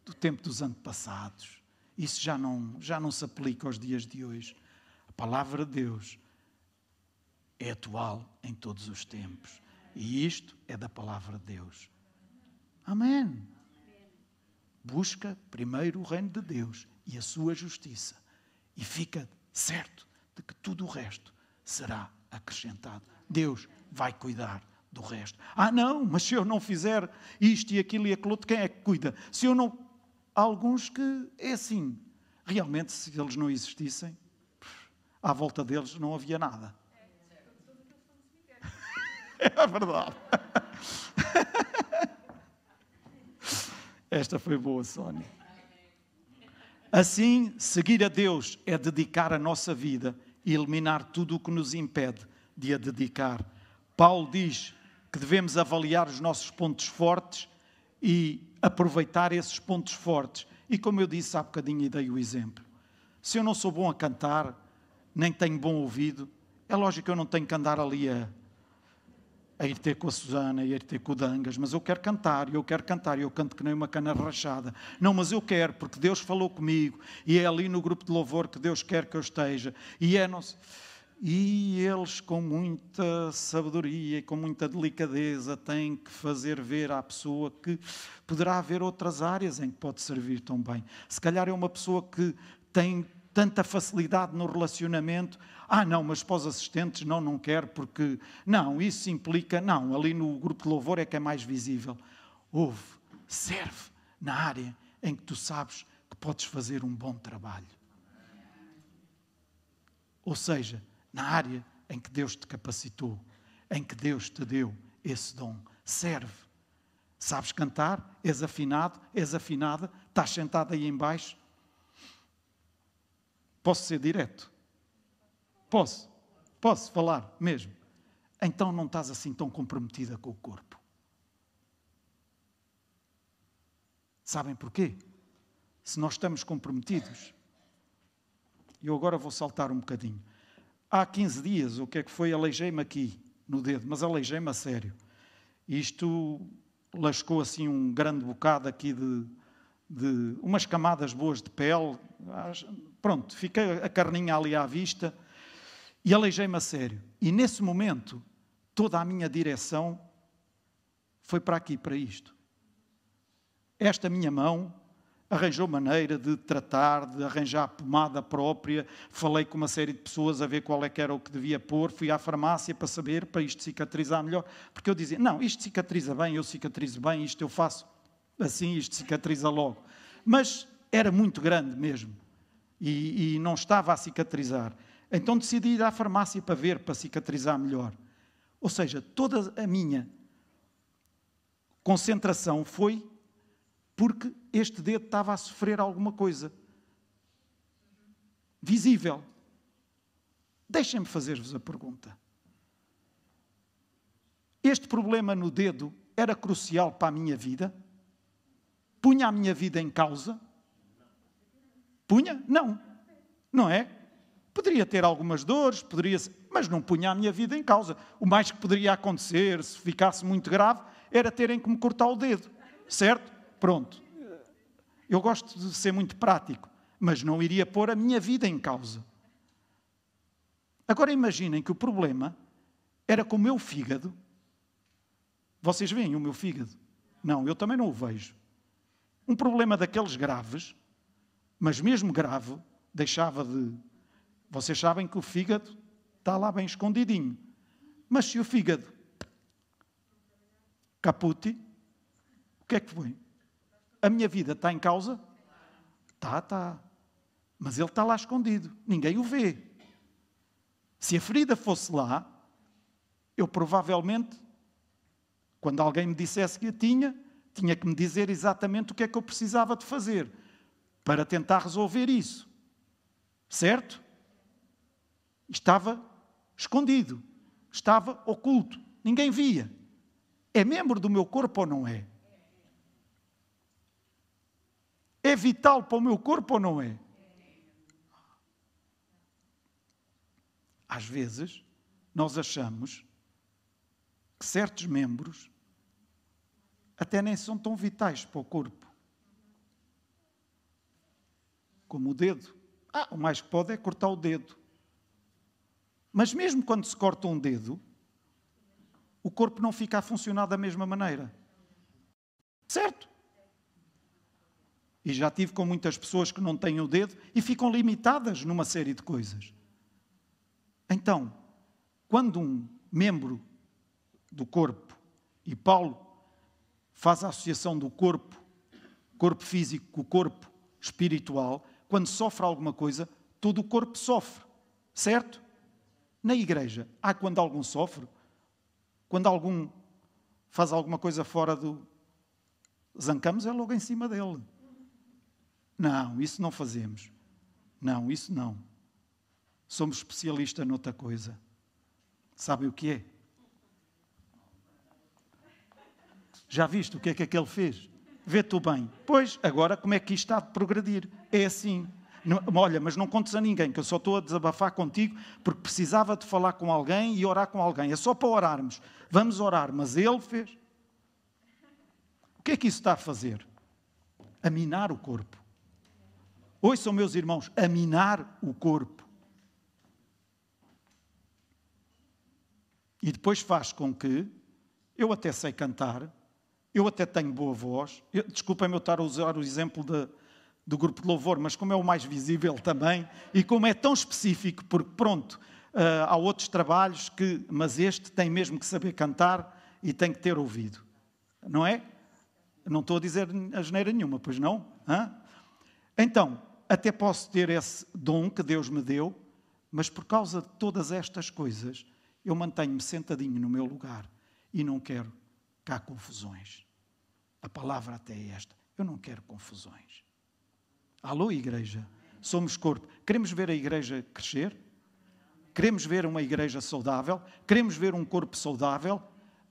do tempo dos antepassados. Isso já não, já não se aplica aos dias de hoje. A palavra de Deus é atual em todos os tempos. E isto é da palavra de Deus. Amém. Busca primeiro o reino de Deus e a sua justiça. E fica certo de que tudo o resto será acrescentado. Deus vai cuidar do resto. Ah, não, mas se eu não fizer isto e aquilo e aquilo outro, quem é que cuida? Se eu não. Há alguns que é assim. Realmente, se eles não existissem, à volta deles não havia nada. É verdade. Esta foi boa, Sónia. Assim, seguir a Deus é dedicar a nossa vida e eliminar tudo o que nos impede de a dedicar. Paulo diz: que devemos avaliar os nossos pontos fortes e aproveitar esses pontos fortes. E como eu disse há bocadinho e dei o exemplo, se eu não sou bom a cantar, nem tenho bom ouvido, é lógico que eu não tenho que andar ali a, a ir ter com a Susana, a ir ter com o Dangas, mas eu quero cantar, eu quero cantar, eu canto que nem uma cana rachada. Não, mas eu quero, porque Deus falou comigo, e é ali no grupo de louvor que Deus quer que eu esteja, e é, não E eles, com muita sabedoria e com muita delicadeza, têm que fazer ver à pessoa que poderá haver outras áreas em que pode servir tão bem. Se calhar é uma pessoa que tem tanta facilidade no relacionamento. Ah, não, mas para os assistentes, não, não quero, porque. Não, isso implica. Não, ali no grupo de louvor é que é mais visível. Ouve, serve na área em que tu sabes que podes fazer um bom trabalho. Ou seja, na área em que Deus te capacitou, em que Deus te deu esse dom. Serve. Sabes cantar? És afinado? És afinada? Estás sentado aí embaixo? Posso ser direto? Posso? Posso falar mesmo? Então não estás assim tão comprometida com o corpo. Sabem porquê? Se nós estamos comprometidos, eu agora vou saltar um bocadinho há 15 dias, o que é que foi, aleijei-me aqui no dedo, mas aleijei-me a sério. Isto lascou assim um grande bocado aqui de, de umas camadas boas de pele. Pronto, fiquei a carninha ali à vista e aleijei-me a sério. E nesse momento, toda a minha direção foi para aqui, para isto. Esta minha mão arranjou maneira de tratar, de arranjar pomada própria. Falei com uma série de pessoas a ver qual é que era o que devia pôr. Fui à farmácia para saber, para isto cicatrizar melhor. Porque eu dizia, não, isto cicatriza bem, eu cicatrizo bem, isto eu faço assim, isto cicatriza logo. Mas era muito grande mesmo. E, e não estava a cicatrizar. Então decidi ir à farmácia para ver, para cicatrizar melhor. Ou seja, toda a minha concentração foi porque este dedo estava a sofrer alguma coisa visível. Deixem-me fazer-vos a pergunta. Este problema no dedo era crucial para a minha vida? Punha a minha vida em causa? Punha? Não. Não é? Poderia ter algumas dores, poderia, mas não punha a minha vida em causa. O mais que poderia acontecer, se ficasse muito grave, era terem que me cortar o dedo. Certo? Pronto. Eu gosto de ser muito prático, mas não iria pôr a minha vida em causa. Agora imaginem que o problema era com o meu fígado. Vocês veem o meu fígado? Não, eu também não o vejo. Um problema daqueles graves, mas mesmo grave, deixava de. Vocês sabem que o fígado está lá bem escondidinho. Mas se o fígado caputi, o que é que foi? A minha vida está em causa? Está, está. Mas ele está lá escondido. Ninguém o vê. Se a ferida fosse lá, eu provavelmente, quando alguém me dissesse que a tinha, tinha que me dizer exatamente o que é que eu precisava de fazer para tentar resolver isso. Certo? Estava escondido, estava oculto, ninguém via. É membro do meu corpo ou não é? É vital para o meu corpo ou não é? Às vezes, nós achamos que certos membros até nem são tão vitais para o corpo. Como o dedo. Ah, o mais que pode é cortar o dedo. Mas mesmo quando se corta um dedo, o corpo não fica a funcionar da mesma maneira. Certo? E já tive com muitas pessoas que não têm o dedo e ficam limitadas numa série de coisas. Então, quando um membro do corpo, e Paulo faz a associação do corpo, corpo físico com o corpo espiritual, quando sofre alguma coisa, todo o corpo sofre, certo? Na igreja, há quando algum sofre, quando algum faz alguma coisa fora do. Zancamos é logo em cima dele. Não, isso não fazemos. Não, isso não. Somos especialistas noutra coisa. Sabe o que é? Já viste o que é que aquele fez? Vê tu bem. Pois, agora como é que isto está de progredir? É assim. Não, olha, mas não contes a ninguém, que eu só estou a desabafar contigo porque precisava de falar com alguém e orar com alguém. É só para orarmos. Vamos orar, mas ele fez. O que é que isso está a fazer? A minar o corpo. Ouçam, meus irmãos, a minar o corpo. E depois faz com que eu até sei cantar, eu até tenho boa voz. Desculpem-me eu estar a usar o exemplo de, do grupo de louvor, mas como é o mais visível também, e como é tão específico, porque pronto, uh, há outros trabalhos que, mas este tem mesmo que saber cantar e tem que ter ouvido. Não é? Não estou a dizer asneira nenhuma, pois não? Hã? Então, até posso ter esse dom que Deus me deu, mas por causa de todas estas coisas, eu mantenho-me sentadinho no meu lugar e não quero cá confusões. A palavra até é esta. Eu não quero confusões. Alô, igreja? Somos corpo. Queremos ver a igreja crescer? Queremos ver uma igreja saudável? Queremos ver um corpo saudável?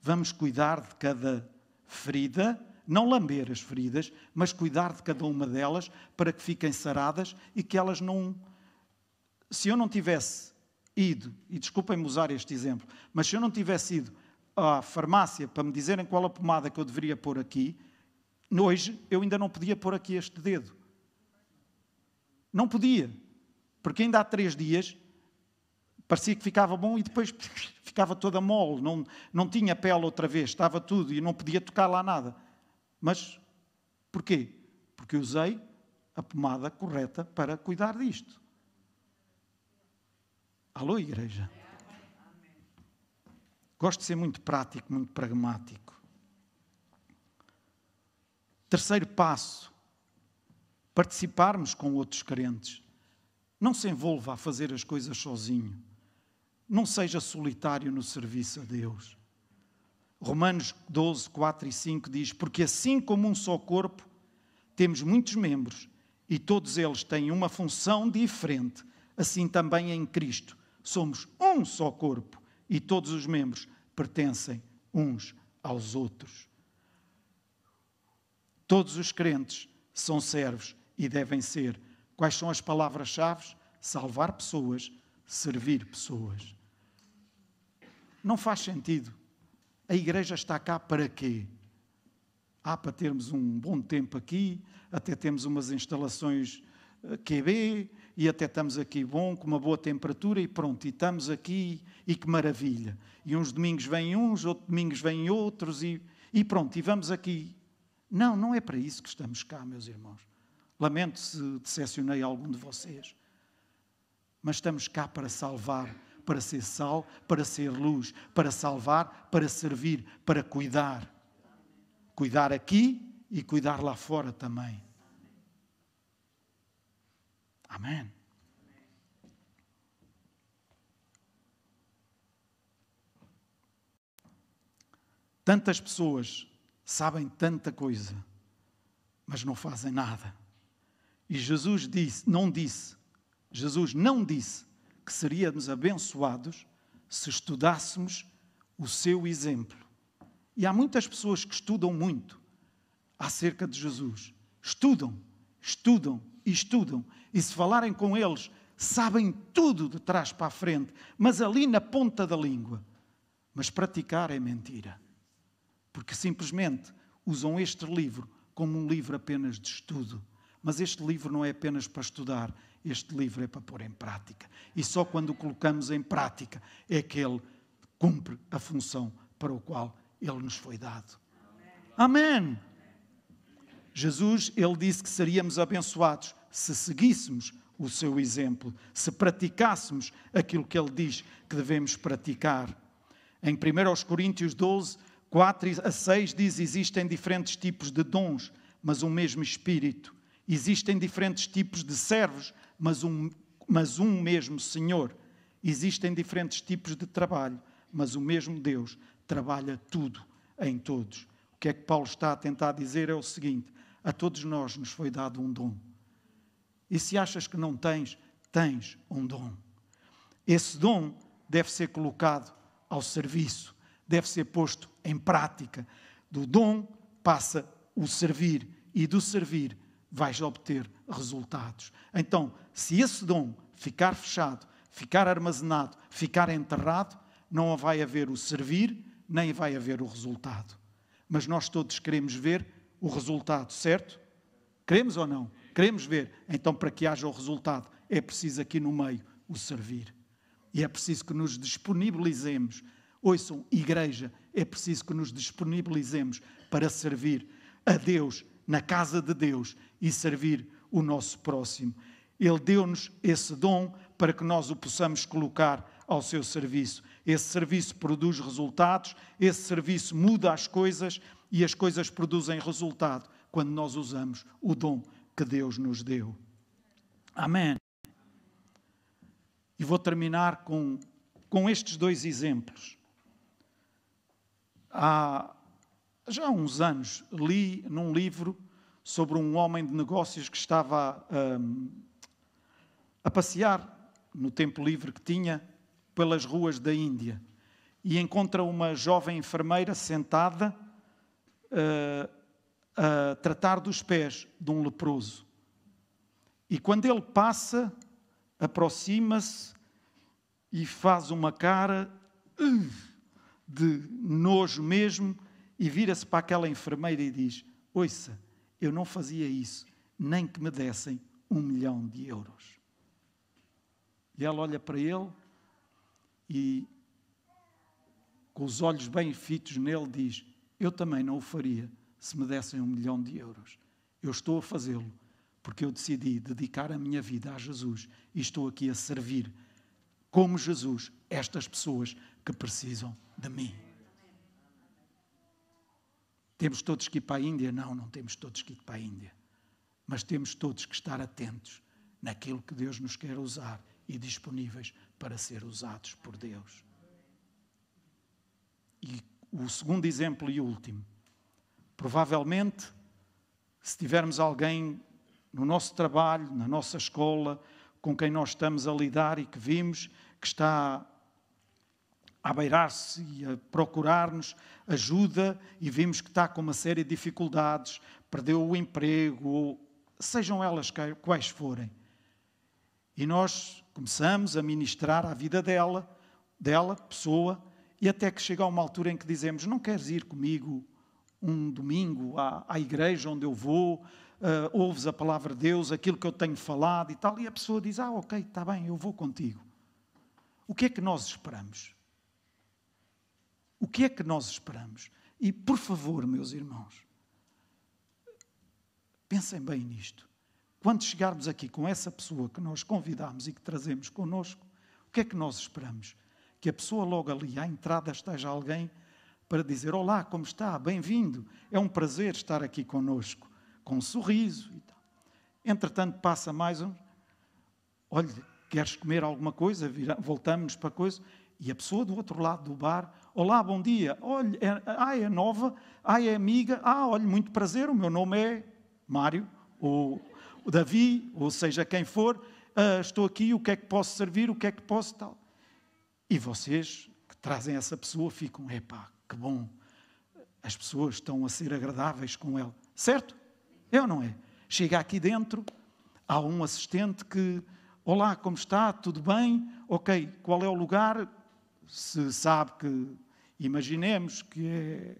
Vamos cuidar de cada ferida, não lamber as feridas, mas cuidar de cada uma delas para que fiquem saradas e que elas não. Se eu não tivesse ido, e desculpem-me usar este exemplo, mas se eu não tivesse ido à farmácia para me dizerem qual a pomada que eu deveria pôr aqui, hoje eu ainda não podia pôr aqui este dedo. Não podia, porque ainda há três dias parecia que ficava bom e depois ficava toda mole, não, não tinha pele outra vez, estava tudo e não podia tocar lá nada. Mas porquê? Porque usei a pomada correta para cuidar disto. Alô, igreja? Gosto de ser muito prático, muito pragmático. Terceiro passo: participarmos com outros crentes. Não se envolva a fazer as coisas sozinho. Não seja solitário no serviço a Deus. Romanos 12, 4 e 5 diz: Porque assim como um só corpo, temos muitos membros e todos eles têm uma função diferente, assim também em Cristo. Somos um só corpo e todos os membros pertencem uns aos outros. Todos os crentes são servos e devem ser. Quais são as palavras-chave? Salvar pessoas, servir pessoas. Não faz sentido a igreja está cá para quê? Ah, para termos um bom tempo aqui, até temos umas instalações eh, QB e até estamos aqui bom, com uma boa temperatura e pronto, e estamos aqui e que maravilha. E uns domingos vêm uns, outros domingos vêm outros e, e pronto, e vamos aqui. Não, não é para isso que estamos cá, meus irmãos. Lamento se decepcionei algum de vocês. Mas estamos cá para salvar para ser sal, para ser luz, para salvar, para servir, para cuidar. Cuidar aqui e cuidar lá fora também. Amém. Tantas pessoas sabem tanta coisa, mas não fazem nada. E Jesus disse, não disse, Jesus não disse que seríamos abençoados se estudássemos o seu exemplo. E há muitas pessoas que estudam muito acerca de Jesus. Estudam, estudam e estudam. E se falarem com eles, sabem tudo de trás para a frente, mas ali na ponta da língua. Mas praticar é mentira. Porque simplesmente usam este livro como um livro apenas de estudo. Mas este livro não é apenas para estudar, este livro é para pôr em prática. E só quando o colocamos em prática é que ele cumpre a função para o qual ele nos foi dado. Amém. Jesus, ele disse que seríamos abençoados se seguíssemos o seu exemplo, se praticássemos aquilo que ele diz que devemos praticar. Em 1 Coríntios 12, 4 a 6 diz: existem diferentes tipos de dons, mas um mesmo Espírito. Existem diferentes tipos de servos, mas um, mas um mesmo Senhor. Existem diferentes tipos de trabalho, mas o mesmo Deus trabalha tudo em todos. O que é que Paulo está a tentar dizer é o seguinte: a todos nós nos foi dado um dom. E se achas que não tens, tens um dom. Esse dom deve ser colocado ao serviço, deve ser posto em prática. Do dom passa o servir e do servir vais obter resultados. Então, se esse dom ficar fechado, ficar armazenado, ficar enterrado, não vai haver o servir, nem vai haver o resultado. Mas nós todos queremos ver o resultado, certo? Queremos ou não? Queremos ver. Então, para que haja o resultado, é preciso aqui no meio o servir. E é preciso que nos disponibilizemos. Ouçam, igreja, é preciso que nos disponibilizemos para servir a Deus na casa de Deus e servir o nosso próximo. Ele deu-nos esse dom para que nós o possamos colocar ao seu serviço. Esse serviço produz resultados, esse serviço muda as coisas e as coisas produzem resultado quando nós usamos o dom que Deus nos deu. Amém. E vou terminar com, com estes dois exemplos. Há já há uns anos li num livro sobre um homem de negócios que estava um, a passear no tempo livre que tinha pelas ruas da Índia e encontra uma jovem enfermeira sentada uh, a tratar dos pés de um leproso. E quando ele passa, aproxima-se e faz uma cara uh, de nojo mesmo e vira-se para aquela enfermeira e diz: Ouça, eu não fazia isso, nem que me dessem um milhão de euros. E ela olha para ele e, com os olhos bem fitos nele, diz: Eu também não o faria se me dessem um milhão de euros. Eu estou a fazê-lo porque eu decidi dedicar a minha vida a Jesus e estou aqui a servir, como Jesus, estas pessoas que precisam de mim. Temos todos que ir para a Índia? Não, não temos todos que ir para a Índia. Mas temos todos que estar atentos naquilo que Deus nos quer usar e disponíveis para ser usados por Deus. E o segundo exemplo e último. Provavelmente, se tivermos alguém no nosso trabalho, na nossa escola, com quem nós estamos a lidar e que vimos que está a beirar-se e a procurar-nos ajuda e vimos que está com uma série de dificuldades, perdeu o emprego, ou sejam elas quais forem. E nós começamos a ministrar a vida dela, dela, pessoa, e até que chega uma altura em que dizemos: Não queres ir comigo um domingo à, à igreja onde eu vou, uh, ouves a palavra de Deus, aquilo que eu tenho falado e tal, e a pessoa diz: Ah, ok, está bem, eu vou contigo. O que é que nós esperamos? O que é que nós esperamos? E, por favor, meus irmãos, pensem bem nisto. Quando chegarmos aqui com essa pessoa que nós convidamos e que trazemos connosco, o que é que nós esperamos? Que a pessoa logo ali à entrada esteja alguém para dizer: Olá, como está? Bem-vindo. É um prazer estar aqui connosco, com um sorriso e tal. Entretanto, passa mais um. Olha, queres comer alguma coisa? Voltamos para a coisa. E a pessoa do outro lado do bar, olá, bom dia, olha, é, é nova, ah, é amiga, ah, olha, muito prazer, o meu nome é Mário, ou Davi, ou seja, quem for, ah, estou aqui, o que é que posso servir, o que é que posso tal. E vocês que trazem essa pessoa ficam, epá, que bom, as pessoas estão a ser agradáveis com ela, certo? É ou não é? Chega aqui dentro, há um assistente que, olá, como está, tudo bem? Ok, qual é o lugar? se sabe que, imaginemos que é,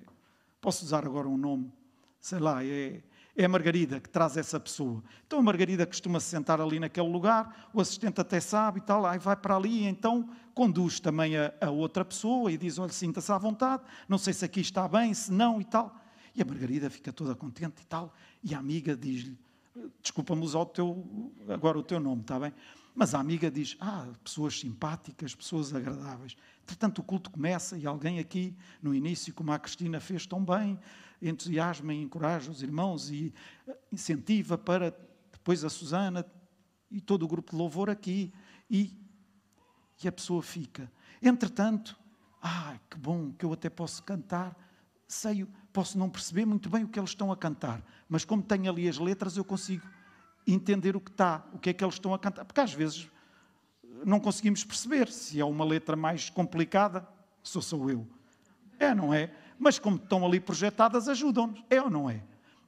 posso usar agora um nome, sei lá, é, é a Margarida que traz essa pessoa. Então a Margarida costuma se sentar ali naquele lugar, o assistente até sabe e tal, aí vai para ali, então conduz também a, a outra pessoa e diz: Olha, sinta-se à vontade, não sei se aqui está bem, se não e tal. E a Margarida fica toda contente e tal, e a amiga diz-lhe: Desculpa-me usar o teu, agora o teu nome, está bem? Mas a amiga diz: Ah, pessoas simpáticas, pessoas agradáveis. Entretanto, o culto começa e alguém aqui, no início, como a Cristina fez tão bem, entusiasma e encoraja os irmãos e eh, incentiva para depois a Susana e todo o grupo de louvor aqui. E, e a pessoa fica. Entretanto, ah, que bom que eu até posso cantar. Sei, posso não perceber muito bem o que eles estão a cantar, mas como tenho ali as letras, eu consigo entender o que está, o que é que eles estão a cantar. Porque às vezes não conseguimos perceber se é uma letra mais complicada, sou sou eu. É, não é? Mas como estão ali projetadas, ajudam-nos. É ou não é?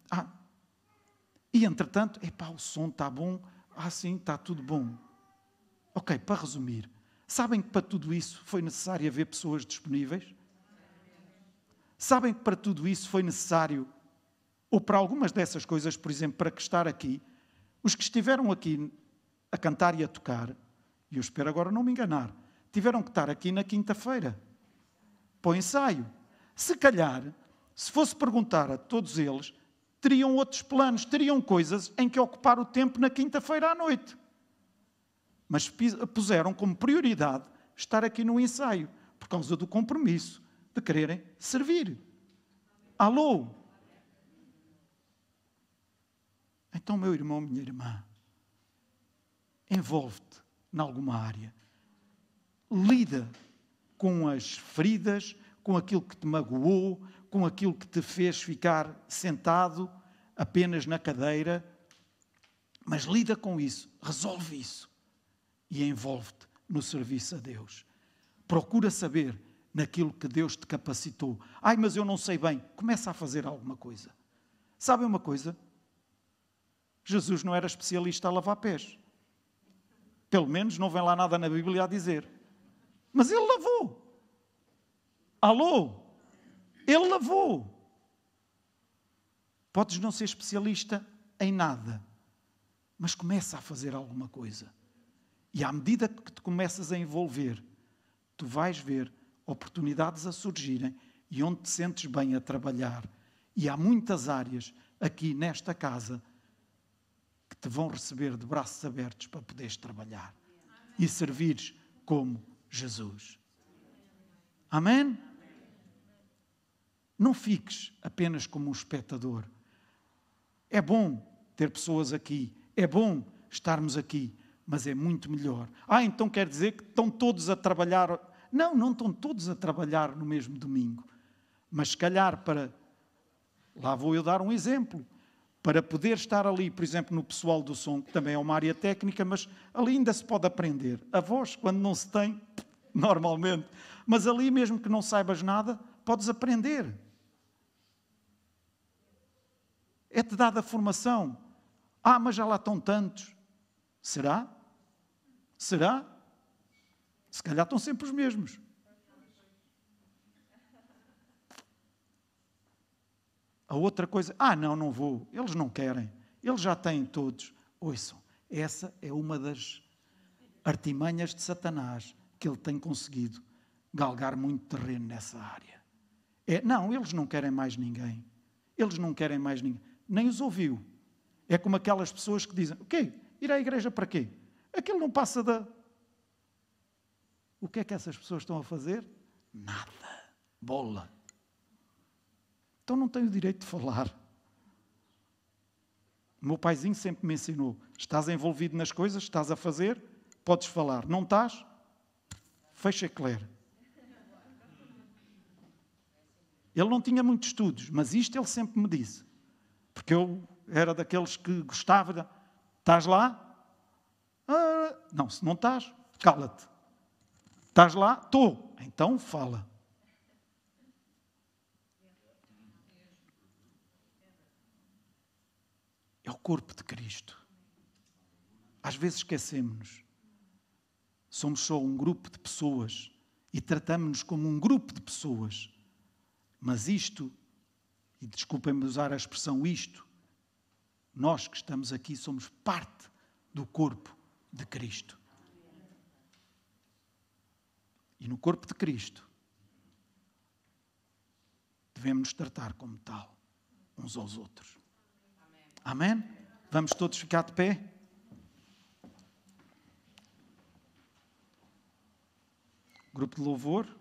Ah, e entretanto, epá, o som está bom. Ah, sim, está tudo bom. Ok, para resumir, sabem que para tudo isso foi necessário haver pessoas disponíveis? Sabem que para tudo isso foi necessário, ou para algumas dessas coisas, por exemplo, para que estar aqui, os que estiveram aqui a cantar e a tocar, e eu espero agora não me enganar, tiveram que estar aqui na quinta-feira. para o ensaio. Se calhar, se fosse perguntar a todos eles, teriam outros planos, teriam coisas em que ocupar o tempo na quinta-feira à noite. Mas puseram como prioridade estar aqui no ensaio, por causa do compromisso de quererem servir. Alô? Então, meu irmão, minha irmã, envolve-te em alguma área. Lida com as feridas, com aquilo que te magoou, com aquilo que te fez ficar sentado apenas na cadeira, mas lida com isso, resolve isso e envolve-te no serviço a Deus. Procura saber naquilo que Deus te capacitou. Ai, mas eu não sei bem. Começa a fazer alguma coisa. Sabe uma coisa? Jesus não era especialista a lavar pés. Pelo menos não vem lá nada na Bíblia a dizer. Mas ele lavou. Alô? Ele lavou. Podes não ser especialista em nada, mas começa a fazer alguma coisa. E à medida que te começas a envolver, tu vais ver oportunidades a surgirem e onde te sentes bem a trabalhar. E há muitas áreas aqui nesta casa que te vão receber de braços abertos para poderes trabalhar e servires como Jesus. Amém? Não fiques apenas como um espectador. É bom ter pessoas aqui, é bom estarmos aqui, mas é muito melhor. Ah, então quer dizer que estão todos a trabalhar. Não, não estão todos a trabalhar no mesmo domingo. Mas se calhar para. Lá vou eu dar um exemplo. Para poder estar ali, por exemplo, no pessoal do som, que também é uma área técnica, mas ali ainda se pode aprender. A voz, quando não se tem, normalmente. Mas ali, mesmo que não saibas nada, podes aprender. É-te dada a formação. Ah, mas já lá estão tantos. Será? Será? Se calhar estão sempre os mesmos. A outra coisa, ah, não, não vou. Eles não querem. Eles já têm todos. Ouçam, essa é uma das artimanhas de Satanás que ele tem conseguido galgar muito terreno nessa área. É, não, eles não querem mais ninguém. Eles não querem mais ninguém nem os ouviu. É como aquelas pessoas que dizem: o quê? Ir à igreja para quê? Aquilo não passa da. O que é que essas pessoas estão a fazer? Nada. Bola. Então não tenho o direito de falar. O meu paizinho sempre me ensinou: estás envolvido nas coisas, estás a fazer, podes falar. Não estás? Fecha Claire. Ele não tinha muitos estudos, mas isto ele sempre me disse. Porque eu era daqueles que gostava. De... Estás lá? Ah, não, se não estás, cala-te. Estás lá? Estou. Então fala. É o corpo de Cristo. Às vezes esquecemos-nos. Somos só um grupo de pessoas e tratamos-nos como um grupo de pessoas. Mas isto e desculpem-me usar a expressão isto, nós que estamos aqui somos parte do corpo de Cristo. E no corpo de Cristo devemos nos tratar como tal, uns aos outros. Amém? Vamos todos ficar de pé? Grupo de louvor.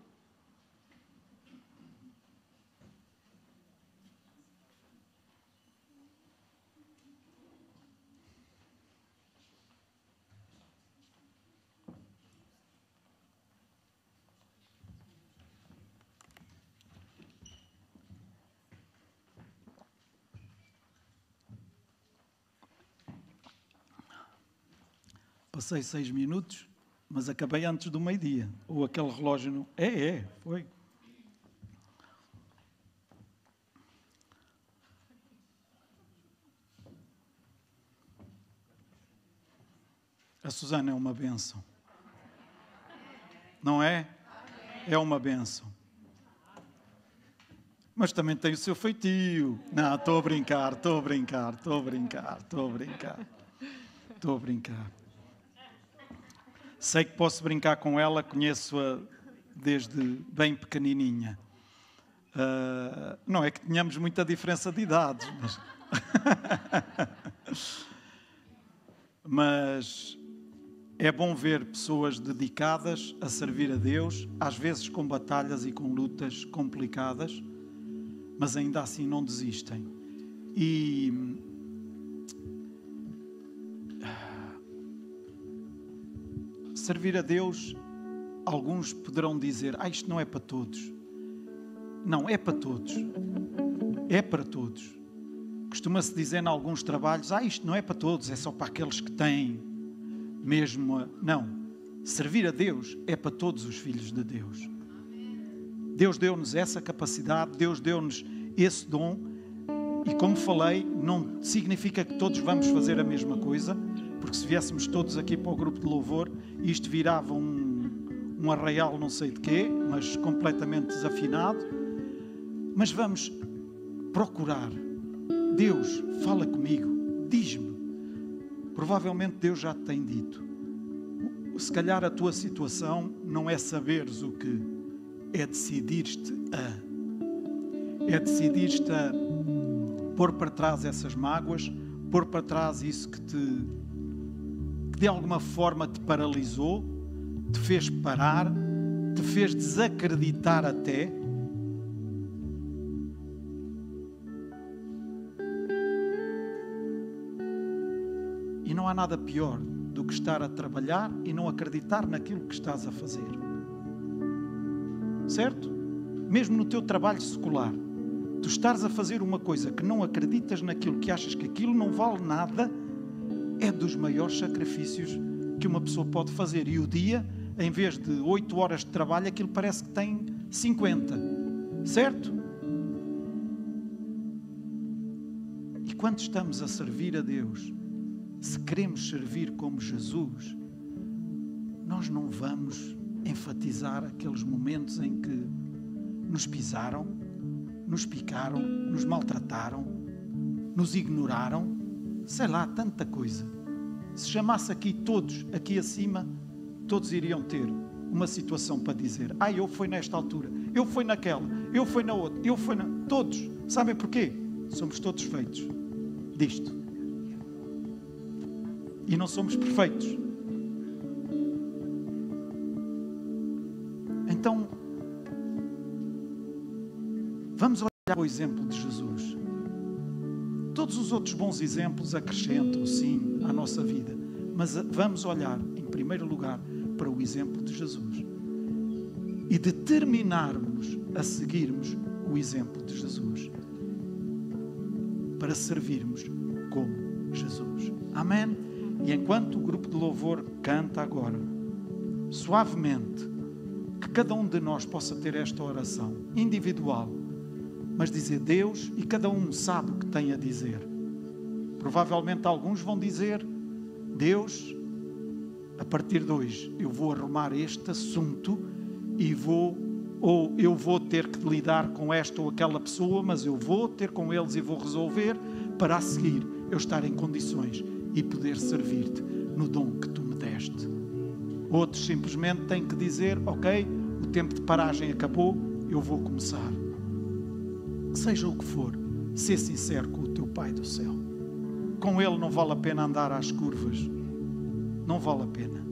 Passei seis minutos, mas acabei antes do meio-dia. Ou aquele relógio não. É, é, foi. A Susana é uma benção. Não é? É uma benção. Mas também tem o seu feitio. Não, estou a brincar, estou a brincar, estou a brincar, estou a brincar. Estou a brincar. Sei que posso brincar com ela, conheço-a desde bem pequenininha. Uh, não é que tenhamos muita diferença de idades, mas. mas é bom ver pessoas dedicadas a servir a Deus, às vezes com batalhas e com lutas complicadas, mas ainda assim não desistem. E servir a Deus, alguns poderão dizer: Ah, isto não é para todos. Não, é para todos. É para todos. Costuma-se dizer em alguns trabalhos: Ah, isto não é para todos, é só para aqueles que têm mesmo. A... Não. Servir a Deus é para todos os filhos de Deus. Deus deu-nos essa capacidade, Deus deu-nos esse dom. E como falei, não significa que todos vamos fazer a mesma coisa, porque se viéssemos todos aqui para o grupo de louvor, isto virava um, um arraial não sei de quê, mas completamente desafinado. Mas vamos procurar. Deus, fala comigo, diz-me. Provavelmente Deus já te tem dito. Se calhar a tua situação não é saberes o que, é decidir-te a. É decidir-te a pôr para trás essas mágoas, pôr para trás isso que te que de alguma forma te paralisou, te fez parar, te fez desacreditar até. E não há nada pior do que estar a trabalhar e não acreditar naquilo que estás a fazer. Certo? Mesmo no teu trabalho secular, tu estás a fazer uma coisa que não acreditas naquilo, que achas que aquilo não vale nada é dos maiores sacrifícios que uma pessoa pode fazer. E o dia, em vez de 8 horas de trabalho, aquilo parece que tem 50. Certo? E quando estamos a servir a Deus, se queremos servir como Jesus, nós não vamos enfatizar aqueles momentos em que nos pisaram, nos picaram, nos maltrataram, nos ignoraram sei lá, tanta coisa. Se chamasse aqui todos, aqui acima, todos iriam ter uma situação para dizer: Ah, eu fui nesta altura, eu fui naquela, eu fui na outra, eu fui na. Todos. Sabem porquê? Somos todos feitos disto. E não somos perfeitos. Então, vamos olhar o exemplo de Jesus. Todos os outros bons exemplos acrescentam, sim, à nossa vida. Mas vamos olhar, em primeiro lugar, para o exemplo de Jesus e determinarmos a seguirmos o exemplo de Jesus para servirmos como Jesus. Amém? E enquanto o grupo de louvor canta agora, suavemente, que cada um de nós possa ter esta oração individual mas dizer Deus e cada um sabe o que tem a dizer. Provavelmente alguns vão dizer: Deus, a partir de hoje eu vou arrumar este assunto e vou, ou eu vou ter que lidar com esta ou aquela pessoa, mas eu vou ter com eles e vou resolver para a seguir eu estar em condições e poder servir-te no dom que tu me deste. Outros simplesmente têm que dizer: Ok, o tempo de paragem acabou, eu vou começar seja o que for, ser sincero com o teu Pai do céu. Com Ele não vale a pena andar às curvas. Não vale a pena.